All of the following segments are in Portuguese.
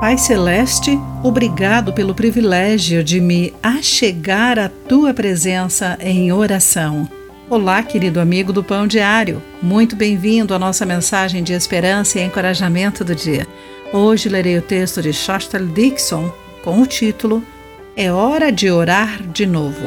Pai Celeste, obrigado pelo privilégio de me achegar à tua presença em oração. Olá, querido amigo do Pão Diário. Muito bem-vindo à nossa mensagem de esperança e encorajamento do dia. Hoje lerei o texto de Shostal Dixon com o título É hora de orar de novo.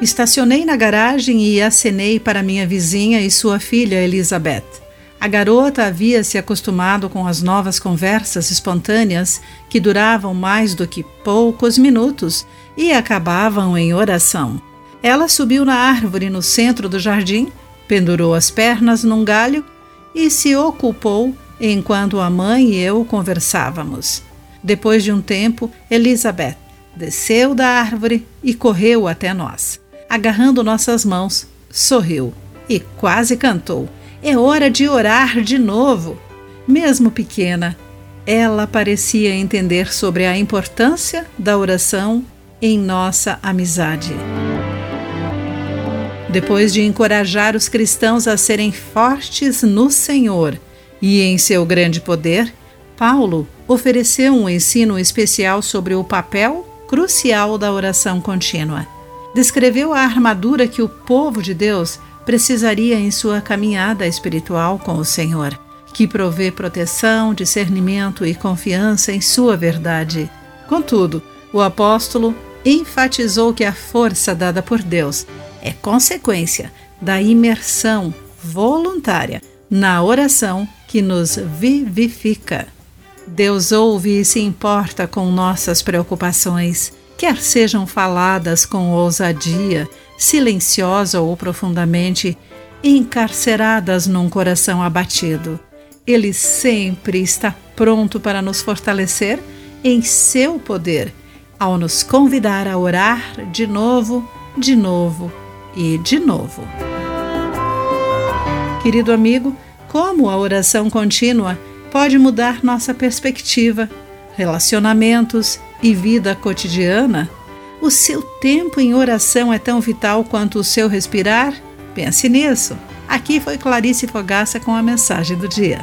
Estacionei na garagem e acenei para minha vizinha e sua filha Elizabeth. A garota havia se acostumado com as novas conversas espontâneas que duravam mais do que poucos minutos e acabavam em oração. Ela subiu na árvore no centro do jardim, pendurou as pernas num galho e se ocupou enquanto a mãe e eu conversávamos. Depois de um tempo, Elizabeth desceu da árvore e correu até nós. Agarrando nossas mãos, sorriu e quase cantou. É hora de orar de novo. Mesmo pequena, ela parecia entender sobre a importância da oração em nossa amizade. Depois de encorajar os cristãos a serem fortes no Senhor e em seu grande poder, Paulo ofereceu um ensino especial sobre o papel crucial da oração contínua. Descreveu a armadura que o povo de Deus precisaria em sua caminhada espiritual com o Senhor, que provê proteção, discernimento e confiança em sua verdade. Contudo, o apóstolo enfatizou que a força dada por Deus é consequência da imersão voluntária na oração que nos vivifica. Deus ouve e se importa com nossas preocupações, quer sejam faladas com ousadia, silenciosa ou profundamente encarceradas num coração abatido. Ele sempre está pronto para nos fortalecer em seu poder, ao nos convidar a orar de novo, de novo e de novo. Querido amigo, como a oração contínua pode mudar nossa perspectiva, relacionamentos e vida cotidiana? O seu tempo em oração é tão vital quanto o seu respirar? Pense nisso. Aqui foi Clarice Fogaça com a mensagem do dia.